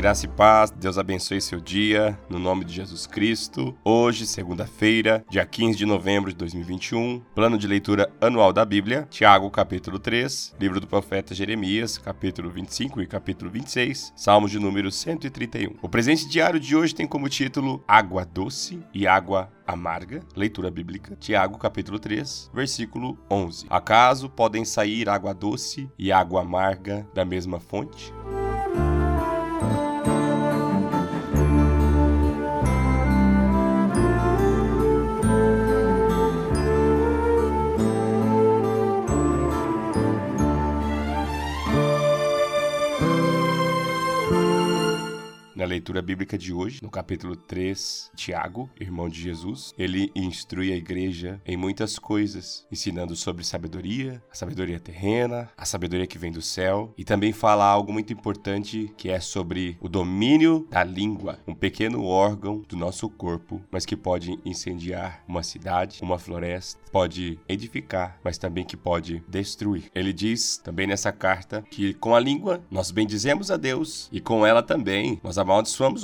Graça e paz, Deus abençoe seu dia, no nome de Jesus Cristo. Hoje, segunda-feira, dia 15 de novembro de 2021, plano de leitura anual da Bíblia, Tiago, capítulo 3, livro do profeta Jeremias, capítulo 25 e capítulo 26, Salmos de número 131. O presente diário de hoje tem como título Água Doce e Água Amarga, leitura bíblica, Tiago, capítulo 3, versículo 11. Acaso podem sair água doce e água amarga da mesma fonte? Na leitura bíblica de hoje, no capítulo 3, Tiago, irmão de Jesus, ele instrui a igreja em muitas coisas, ensinando sobre sabedoria, a sabedoria terrena, a sabedoria que vem do céu, e também fala algo muito importante que é sobre o domínio da língua, um pequeno órgão do nosso corpo, mas que pode incendiar uma cidade, uma floresta, pode edificar, mas também que pode destruir. Ele diz também nessa carta que com a língua nós bendizemos a Deus e com ela também nós amaldiçoamos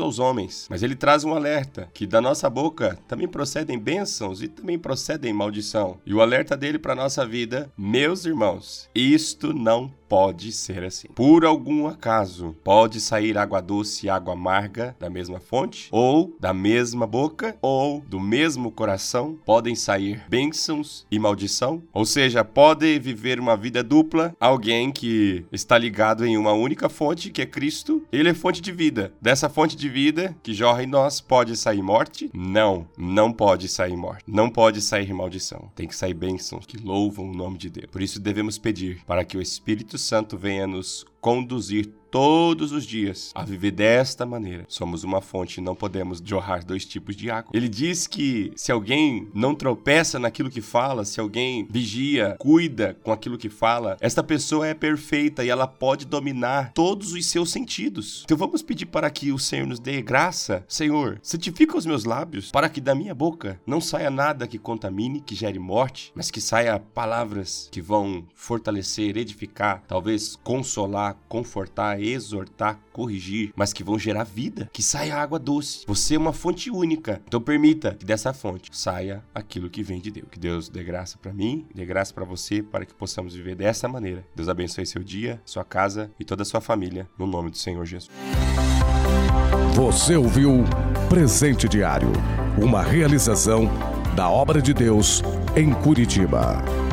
aos homens. Mas ele traz um alerta que da nossa boca também procedem bênçãos e também procedem maldição. E o alerta dele para nossa vida, meus irmãos, isto não pode ser assim. Por algum acaso, pode sair água doce e água amarga da mesma fonte, ou da mesma boca, ou do mesmo coração, podem sair bênçãos e maldição. Ou seja, pode viver uma vida dupla alguém que está ligado em uma única fonte, que é Cristo, ele é fonte de vida. Dessa fonte de vida que jorra em nós, pode sair morte? Não, não pode sair morte. Não pode sair maldição. Tem que sair bênçãos que louvam o nome de Deus. Por isso devemos pedir para que o Espírito Santo venha nos conduzir todos os dias a viver desta maneira. Somos uma fonte não podemos jorrar dois tipos de água. Ele diz que se alguém não tropeça naquilo que fala, se alguém vigia, cuida com aquilo que fala, esta pessoa é perfeita e ela pode dominar todos os seus sentidos. Então vamos pedir para que o Senhor nos dê graça. Senhor, santifica os meus lábios para que da minha boca não saia nada que contamine, que gere morte, mas que saia palavras que vão fortalecer, edificar, talvez consolar, confortar, exortar, corrigir, mas que vão gerar vida, que saia água doce. Você é uma fonte única. Então permita que dessa fonte saia aquilo que vem de Deus. Que Deus dê graça para mim, dê graça para você, para que possamos viver dessa maneira. Deus abençoe seu dia, sua casa e toda a sua família, no nome do Senhor Jesus. Você ouviu Presente Diário, uma realização da obra de Deus em Curitiba.